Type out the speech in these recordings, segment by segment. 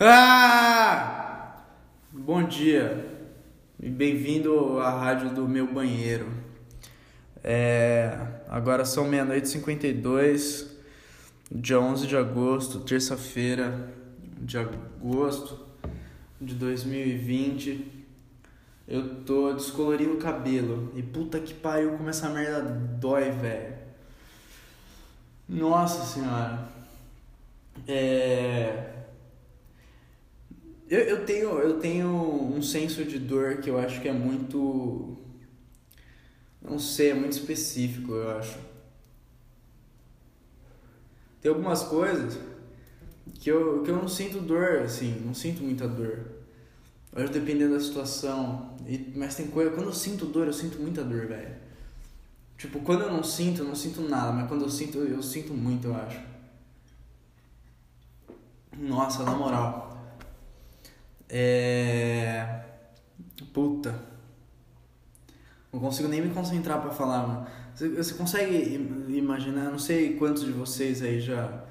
Ah! Bom dia e bem-vindo à rádio do meu banheiro. É, agora são meia-noite e 52, dia 11 de agosto, terça-feira de agosto de 2020. Eu tô descolorindo o cabelo e puta que pariu como essa merda dói, velho. Nossa senhora. É eu, eu, tenho, eu tenho um senso de dor que eu acho que é muito. Não sei, é muito específico, eu acho. Tem algumas coisas que eu, que eu não sinto dor, assim, não sinto muita dor. Acho dependendo da situação. E, mas tem coisa. Quando eu sinto dor, eu sinto muita dor, velho. Tipo, quando eu não sinto, eu não sinto nada, mas quando eu sinto, eu sinto muito, eu acho. Nossa, na moral. É. Puta. Não consigo nem me concentrar para falar, mano. Você, você consegue imaginar? Não sei quantos de vocês aí já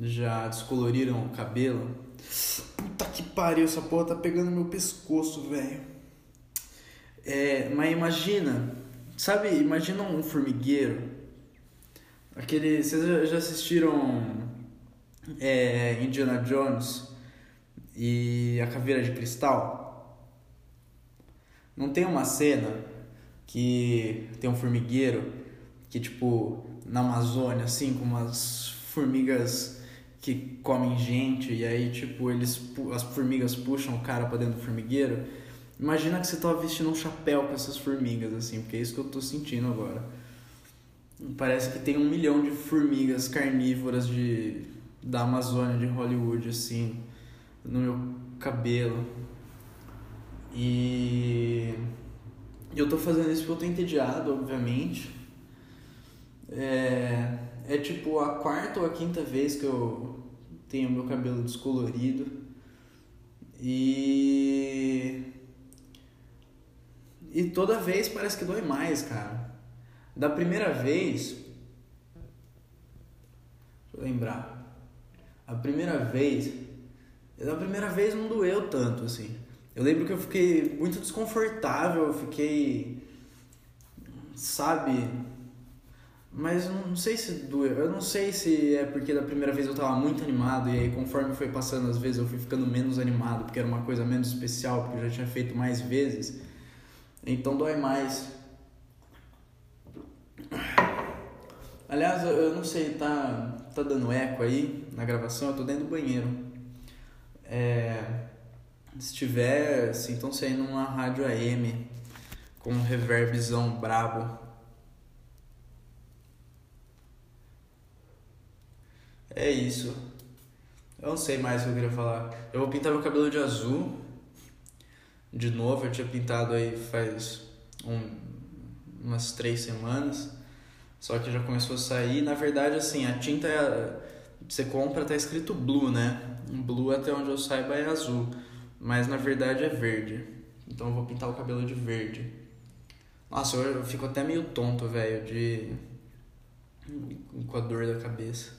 já descoloriram o cabelo. Puta que pariu, essa porra tá pegando meu pescoço, velho. É, mas imagina, sabe, imagina um formigueiro. Aquele, vocês já assistiram é, Indiana Jones? E a caveira de cristal. Não tem uma cena que tem um formigueiro que, tipo, na Amazônia, assim, com umas formigas que comem gente e aí, tipo, eles, as formigas puxam o cara pra dentro do formigueiro. Imagina que você tá vestindo um chapéu com essas formigas, assim, porque é isso que eu tô sentindo agora. Parece que tem um milhão de formigas carnívoras de, da Amazônia, de Hollywood, assim, no meu cabelo. E eu tô fazendo isso porque eu tô entediado, obviamente. É, é tipo a quarta ou a quinta vez que eu tenho meu cabelo descolorido. E. E toda vez parece que dói mais, cara. Da primeira vez. Deixa eu lembrar. A primeira vez da primeira vez não doeu tanto, assim. Eu lembro que eu fiquei muito desconfortável, eu fiquei. Sabe? Mas não sei se doeu. Eu não sei se é porque da primeira vez eu tava muito animado e aí conforme foi passando as vezes eu fui ficando menos animado porque era uma coisa menos especial, porque eu já tinha feito mais vezes. Então dói mais. Aliás, eu não sei, tá, tá dando eco aí na gravação? Eu tô dentro do banheiro. É, se tiver, assim, estão saindo uma rádio AM com um reverbzão brabo. É isso. Eu não sei mais o que eu queria falar. Eu vou pintar meu cabelo de azul. De novo, eu tinha pintado aí faz um, umas três semanas. Só que já começou a sair. Na verdade, assim, a tinta é, você compra, tá escrito blue, né? Blue, até onde eu saiba, é azul. Mas na verdade é verde. Então eu vou pintar o cabelo de verde. Nossa, eu fico até meio tonto, velho, de. com a dor da cabeça.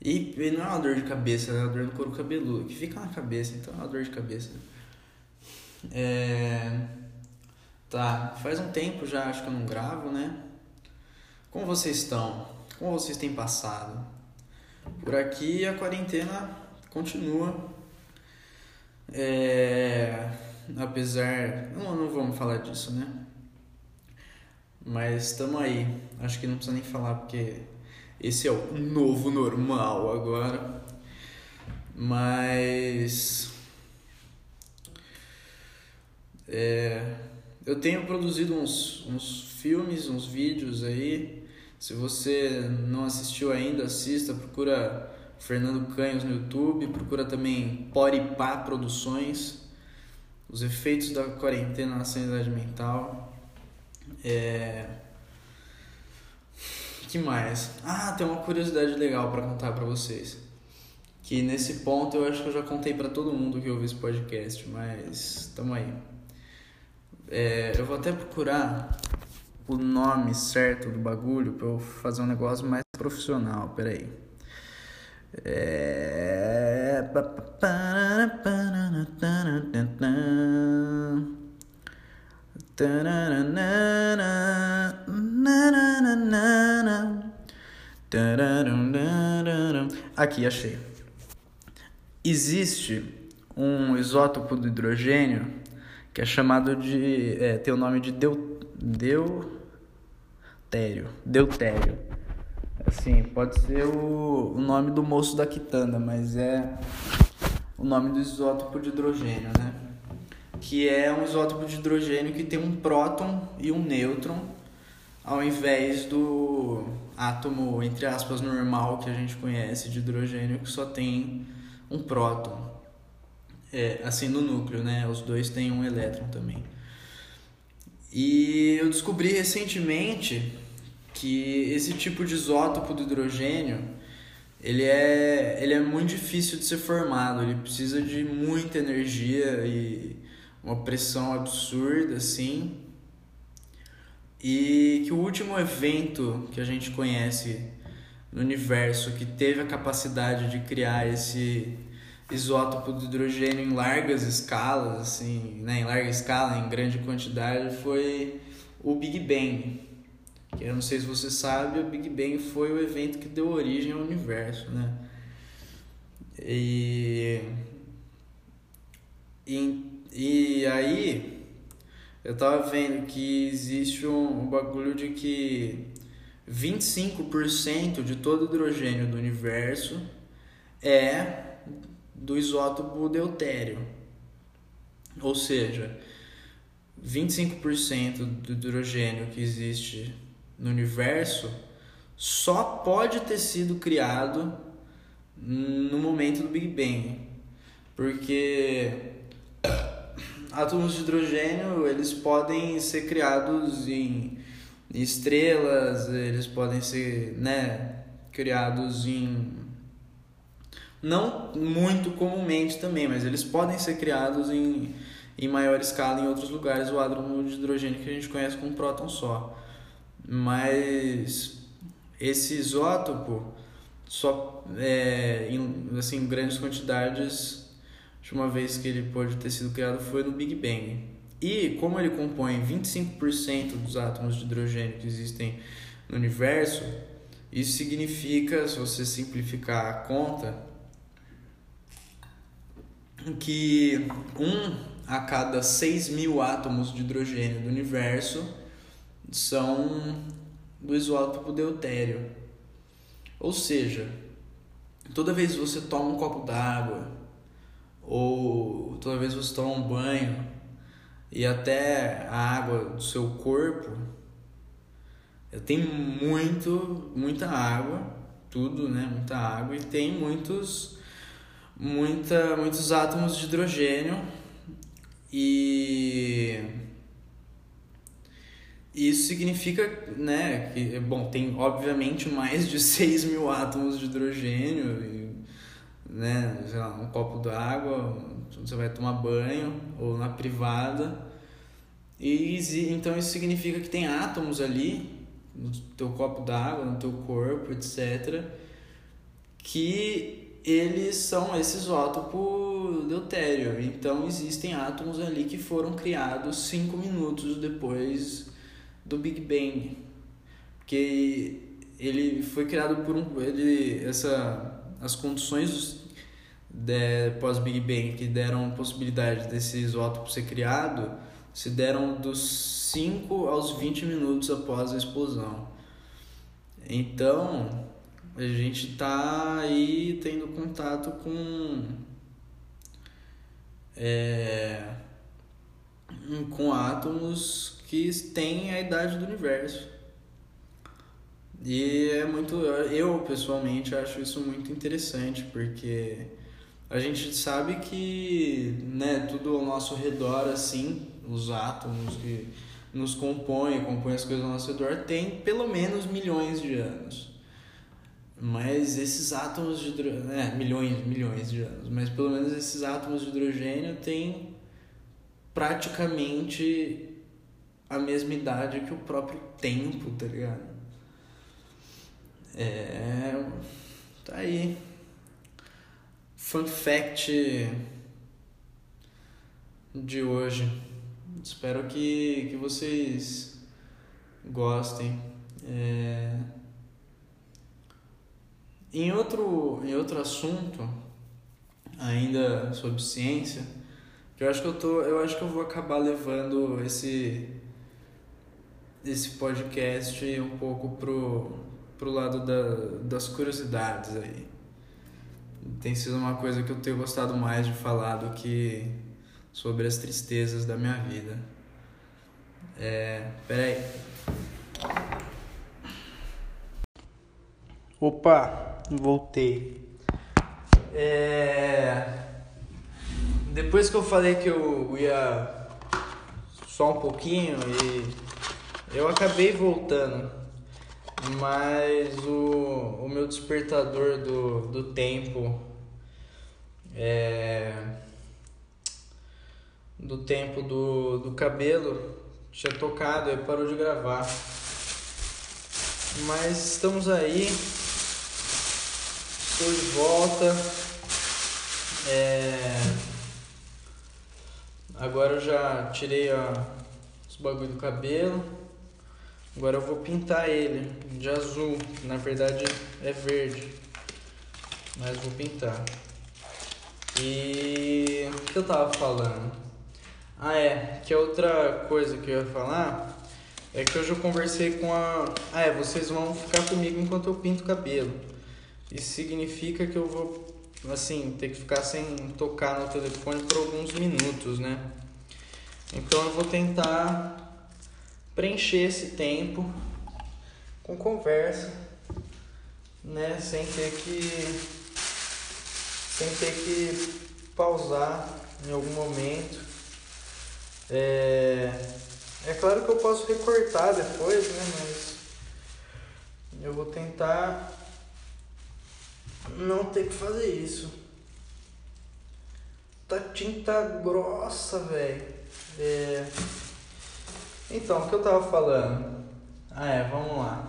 E, e não é uma dor de cabeça, é uma dor no couro cabeludo, que fica na cabeça, então é uma dor de cabeça. É. Tá, faz um tempo já acho que eu não gravo, né? Como vocês estão? Como vocês têm passado? Por aqui a quarentena continua. É, apesar. Não, não vamos falar disso, né? Mas estamos aí. Acho que não precisa nem falar porque esse é o novo normal agora. Mas. É, eu tenho produzido uns, uns filmes, uns vídeos aí. Se você não assistiu ainda, assista, procura Fernando Canhos no YouTube, procura também Poripá Produções, os efeitos da quarentena na sanidade mental. É... que mais? Ah, tem uma curiosidade legal para contar para vocês. Que nesse ponto eu acho que eu já contei para todo mundo que ouve esse podcast, mas tamo aí. É, eu vou até procurar o nome certo do bagulho para eu fazer um negócio mais profissional. Peraí. É... Aqui, achei. Existe um isótopo do hidrogênio que é chamado de. É, tem o nome de deu, deutério. Deutério. Assim, pode ser o, o nome do moço da quitanda, mas é o nome do isótopo de hidrogênio, né? Que é um isótopo de hidrogênio que tem um próton e um nêutron, ao invés do átomo, entre aspas, normal que a gente conhece de hidrogênio, que só tem um próton. É, assim, no núcleo, né? Os dois têm um elétron também. E eu descobri recentemente que esse tipo de isótopo do hidrogênio ele é, ele é muito difícil de ser formado, ele precisa de muita energia e uma pressão absurda, assim. E que o último evento que a gente conhece no universo que teve a capacidade de criar esse isótopo do hidrogênio em largas escalas, assim, né, em larga escala, em grande quantidade, foi o Big Bang. Que eu não sei se você sabe, o Big Bang foi o evento que deu origem ao universo, né? E, e, e aí eu tava vendo que existe um, um bagulho de que 25% de todo o hidrogênio do universo é do isótopo deutério. Ou seja, 25% do hidrogênio que existe no universo só pode ter sido criado no momento do Big Bang. Porque átomos de hidrogênio, eles podem ser criados em estrelas, eles podem ser, né, criados em não muito comumente também, mas eles podem ser criados em, em maior escala em outros lugares, o átomo de hidrogênio que a gente conhece como próton só. Mas esse isótopo só é, em assim, grandes quantidades, de uma vez que ele pode ter sido criado foi no Big Bang. E como ele compõe 25% dos átomos de hidrogênio que existem no universo, isso significa, se você simplificar a conta, que um a cada 6 mil átomos de hidrogênio do universo são do isótopo deutério. Ou seja, toda vez que você toma um copo d'água, ou toda vez que você toma um banho, e até a água do seu corpo, tem muito, muita água, tudo, né? Muita água, e tem muitos muita, muitos átomos de hidrogênio e isso significa né, que bom, tem obviamente mais de 6 mil átomos de hidrogênio e, né, sei lá, um copo d'água, você vai tomar banho ou na privada. E então isso significa que tem átomos ali no teu copo d'água, no teu corpo, etc, que eles são esse isótopo deutério. Então existem átomos ali que foram criados cinco minutos depois do Big Bang, porque ele foi criado por um ele essa as condições de, pós Big Bang que deram possibilidade desse isótopo ser criado se deram dos 5 aos 20 minutos após a explosão. Então, a gente está aí tendo contato com é, com átomos que têm a idade do universo. E é muito. Eu pessoalmente acho isso muito interessante, porque a gente sabe que né, tudo ao nosso redor, assim, os átomos que nos compõem, compõem as coisas ao nosso redor, tem pelo menos milhões de anos. Mas esses átomos de hidrogênio, é, milhões, milhões de anos, mas pelo menos esses átomos de hidrogênio têm praticamente a mesma idade que o próprio tempo, tá ligado? É. Tá aí. fun fact de hoje. Espero que, que vocês gostem. É... Em, outro, em outro assunto, ainda sobre ciência, que eu acho que eu tô, eu acho que eu vou acabar levando esse esse podcast um pouco pro pro lado da, das curiosidades aí. Tem sido uma coisa que eu tenho gostado mais de falar do que sobre as tristezas da minha vida. É, peraí. Opa, voltei. É, depois que eu falei que eu ia só um pouquinho e eu acabei voltando mas o, o meu despertador do, do tempo é, do tempo do, do cabelo tinha tocado e parou de gravar. Mas estamos aí, estou de volta. É, agora eu já tirei a, os bagulho do cabelo. Agora eu vou pintar ele de azul, na verdade é verde, mas vou pintar. E o que eu tava falando? Ah é, que outra coisa que eu ia falar é que hoje eu conversei com a. Ah é, vocês vão ficar comigo enquanto eu pinto o cabelo. Isso significa que eu vou, assim, ter que ficar sem tocar no telefone por alguns minutos, né? Então eu vou tentar preencher esse tempo com conversa, né, sem ter que sem ter que pausar em algum momento. É, é claro que eu posso recortar depois, né, mas eu vou tentar não ter que fazer isso. Tá tinta grossa, velho. É então, o que eu tava falando? Ah, é, vamos lá.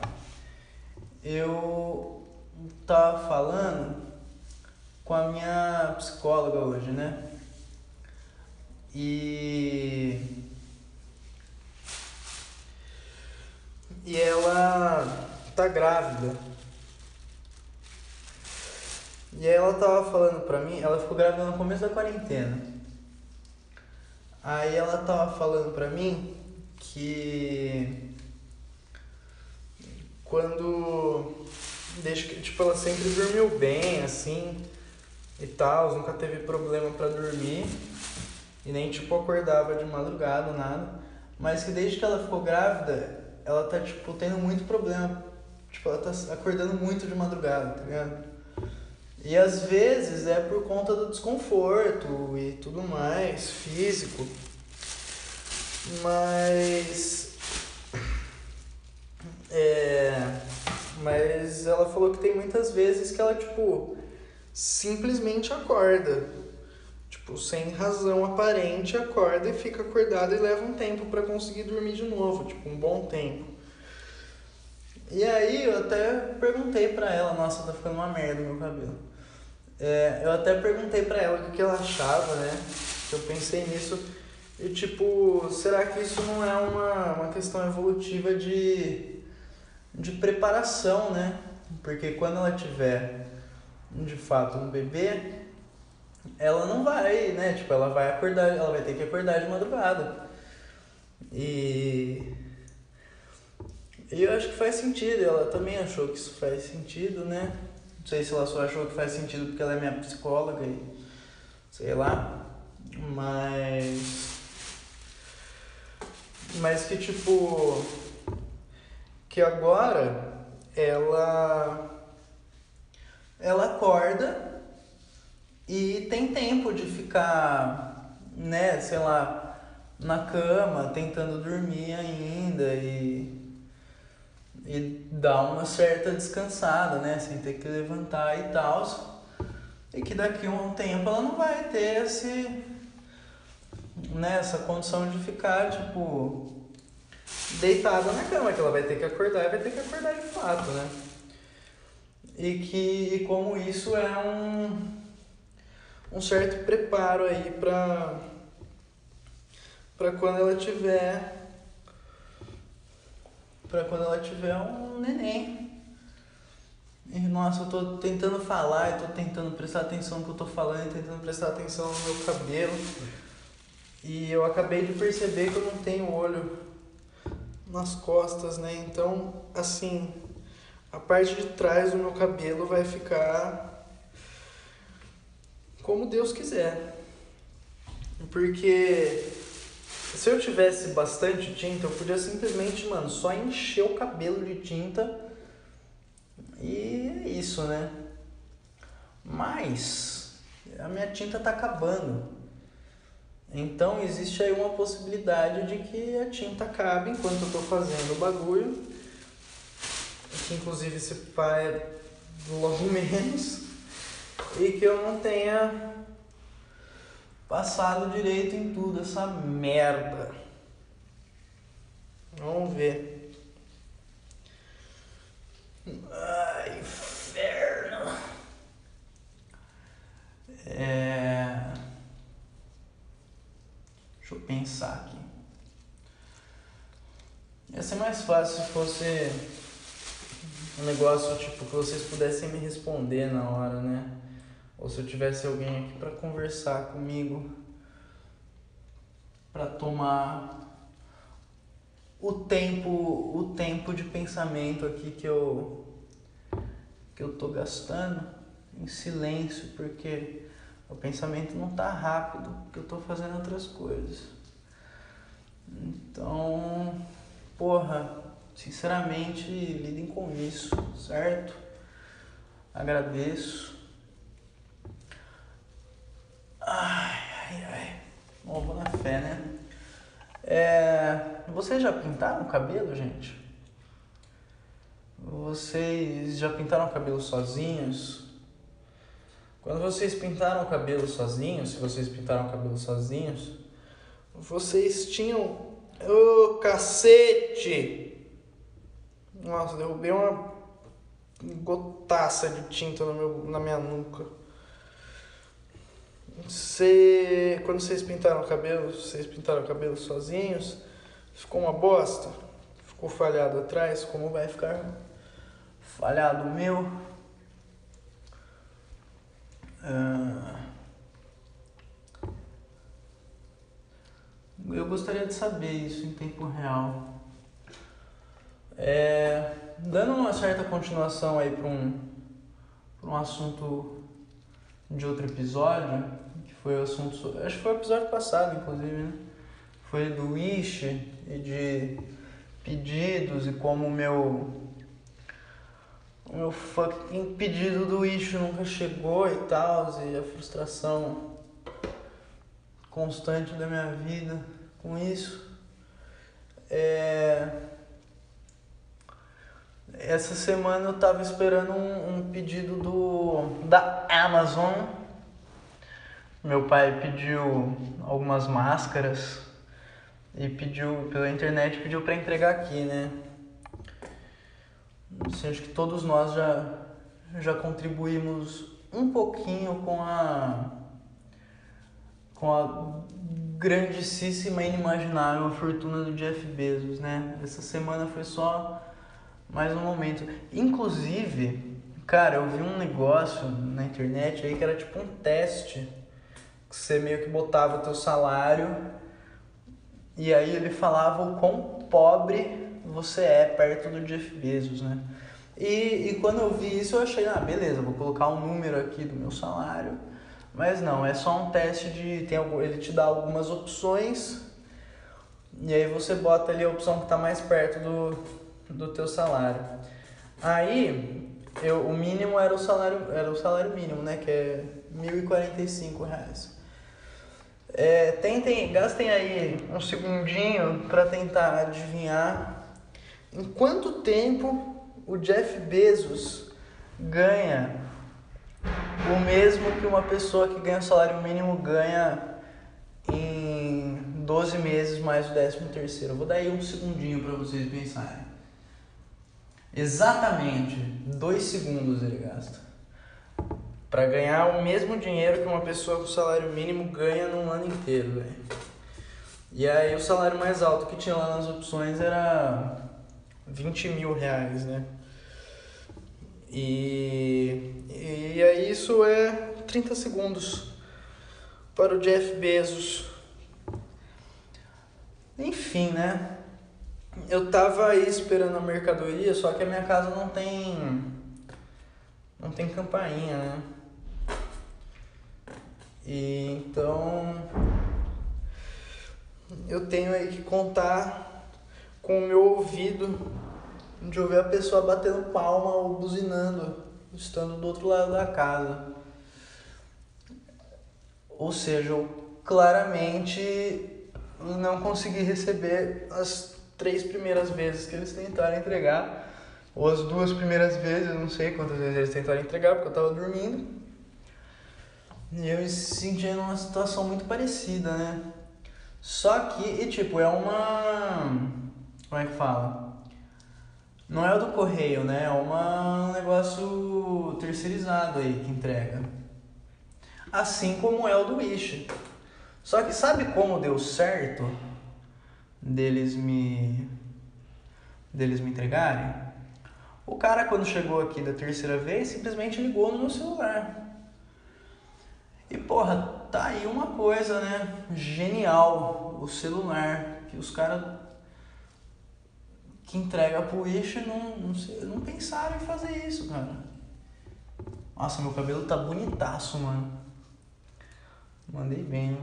Eu tava falando com a minha psicóloga hoje, né? E. E ela tá grávida. E aí ela tava falando pra mim, ela ficou grávida no começo da quarentena. Aí ela tava falando pra mim que quando desde que tipo ela sempre dormiu bem assim e tal, nunca teve problema para dormir e nem tipo acordava de madrugada nada, mas que desde que ela ficou grávida, ela tá tipo tendo muito problema, tipo ela tá acordando muito de madrugada, tá ligado? E às vezes é por conta do desconforto e tudo mais, físico. Mas. É, mas ela falou que tem muitas vezes que ela, tipo, simplesmente acorda. Tipo, sem razão aparente, acorda e fica acordada e leva um tempo para conseguir dormir de novo, tipo, um bom tempo. E aí eu até perguntei pra ela, nossa, tá ficando uma merda meu cabelo. É, eu até perguntei pra ela o que ela achava, né? Eu pensei nisso e tipo, será que isso não é uma, uma questão evolutiva de, de preparação, né? Porque quando ela tiver de fato um bebê, ela não vai, né? Tipo, ela vai acordar, ela vai ter que acordar de madrugada. E, e eu acho que faz sentido, ela também achou que isso faz sentido, né? Não sei se ela só achou que faz sentido porque ela é minha psicóloga e sei lá. Mas mas que tipo que agora ela ela acorda e tem tempo de ficar, né, sei lá, na cama, tentando dormir ainda e e dar uma certa descansada, né, sem ter que levantar e tal. E que daqui a um tempo ela não vai ter esse nessa condição de ficar, tipo, deitada na cama, que ela vai ter que acordar e vai ter que acordar de fato, né? E que e como isso é um um certo preparo aí pra, pra quando ela tiver para quando ela tiver um neném. E, nossa, eu tô tentando falar, eu tô tentando prestar atenção no que eu tô falando, tentando prestar atenção no meu cabelo. E eu acabei de perceber que eu não tenho olho nas costas, né? Então, assim, a parte de trás do meu cabelo vai ficar como Deus quiser. Porque se eu tivesse bastante tinta, eu podia simplesmente, mano, só encher o cabelo de tinta e é isso, né? Mas a minha tinta tá acabando. Então existe aí uma possibilidade de que a tinta acabe enquanto eu tô fazendo o bagulho. Que inclusive esse pai logo menos. E que eu não tenha passado direito em tudo essa merda. Vamos ver. Ai, inferno. É... Deixa eu pensar aqui. Ia ser mais fácil se fosse um negócio tipo que vocês pudessem me responder na hora, né? Ou se eu tivesse alguém aqui para conversar comigo, para tomar o tempo, o tempo de pensamento aqui que eu que eu tô gastando em silêncio, porque o pensamento não tá rápido, porque eu tô fazendo outras coisas. Então, porra, sinceramente, lidem com isso, certo? Agradeço. Ai, ai, ai. Bom, vou na fé, né? É, vocês já pintaram o cabelo, gente? Vocês já pintaram o cabelo sozinhos? Quando vocês pintaram o cabelo sozinhos, se vocês pintaram o cabelo sozinhos, vocês tinham. Ô oh, cacete! Nossa, derrubei uma gotaça de tinta no meu, na minha nuca. Você, quando vocês pintaram o cabelo, vocês pintaram o cabelo sozinhos, ficou uma bosta? Ficou falhado atrás? Como vai ficar falhado o meu? Ah, eu gostaria de saber isso em tempo real. É, dando uma certa continuação aí para um, um assunto de outro episódio, foi o assunto. Acho que foi o episódio passado, inclusive, né? Foi do Wish e de pedidos e como o meu. O meu fucking pedido do Wish nunca chegou e tal, e a frustração constante da minha vida com isso. É... Essa semana eu tava esperando um, um pedido do da Amazon meu pai pediu algumas máscaras e pediu pela internet pediu para entregar aqui, né? Assim, acho que todos nós já já contribuímos um pouquinho com a com a grandíssima e inimaginável fortuna do Jeff Bezos, né? Essa semana foi só mais um momento. Inclusive, cara, eu vi um negócio na internet aí que era tipo um teste você meio que botava o teu salário e aí ele falava o quão pobre você é perto do Jeff Bezos, né? E, e quando eu vi isso eu achei, ah, beleza, vou colocar um número aqui do meu salário. Mas não, é só um teste de. Tem, ele te dá algumas opções e aí você bota ali a opção que está mais perto do, do teu salário. Aí eu, o mínimo era o salário, era o salário mínimo, né? Que é 1.045 reais. É, tentem, gastem aí um segundinho para tentar adivinhar em quanto tempo o Jeff Bezos ganha o mesmo que uma pessoa que ganha salário mínimo ganha em 12 meses mais o 13 terceiro. vou dar aí um segundinho para vocês pensarem. Exatamente dois segundos ele gasta. Para ganhar o mesmo dinheiro que uma pessoa com salário mínimo ganha num ano inteiro, velho. E aí o salário mais alto que tinha lá nas opções era 20 mil reais, né? E, e aí isso é 30 segundos para o Jeff Bezos. Enfim, né? Eu tava aí esperando a mercadoria, só que a minha casa não tem. Não tem campainha, né? E então. Eu tenho aí que contar com o meu ouvido de ouvir a pessoa batendo palma ou buzinando, estando do outro lado da casa. Ou seja, eu claramente não consegui receber as três primeiras vezes que eles tentaram entregar, ou as duas primeiras vezes, não sei quantas vezes eles tentaram entregar, porque eu tava dormindo. Eu me senti numa situação muito parecida, né? Só que, e tipo, é uma. Como é que fala? Não é o do correio, né? É uma, um negócio terceirizado aí que entrega. Assim como é o do Wish. Só que sabe como deu certo deles me deles me entregarem? O cara quando chegou aqui da terceira vez simplesmente ligou no meu celular. E porra, tá aí uma coisa, né? Genial, o celular que os caras que entrega pro Wish não, não, não pensaram em fazer isso, cara. Nossa, meu cabelo tá bonitaço, mano. Mandei bem.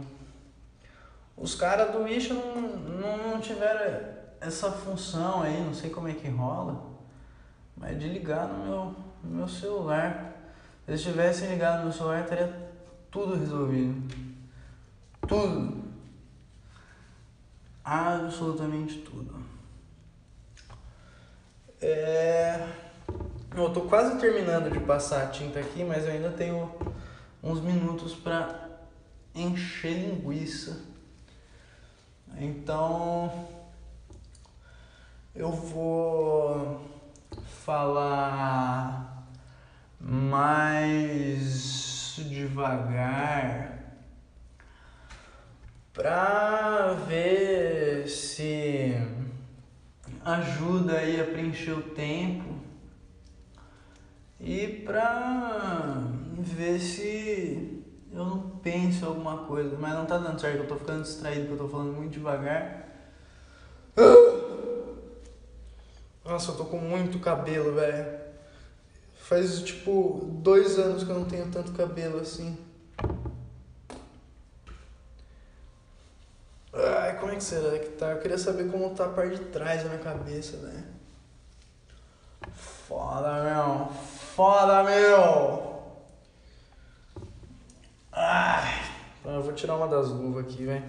Os caras do Wish não, não, não tiveram essa função aí, não sei como é que rola, mas de ligar no meu, no meu celular. Se eles tivessem ligado no meu celular, estaria tudo resolvido. Tudo. Absolutamente tudo. É... Eu tô quase terminando de passar a tinta aqui, mas eu ainda tenho uns minutos para encher linguiça. Então eu vou falar mais devagar para ver se ajuda aí a preencher o tempo e pra ver se eu não penso alguma coisa, mas não tá dando certo, eu tô ficando distraído, porque eu tô falando muito devagar. Nossa, eu tô com muito cabelo, velho. Faz tipo dois anos que eu não tenho tanto cabelo assim. Ai, como é que será que tá? Eu queria saber como tá a parte de trás da minha cabeça, velho. Foda, meu. Foda, meu. Ai. Eu vou tirar uma das luvas aqui, velho.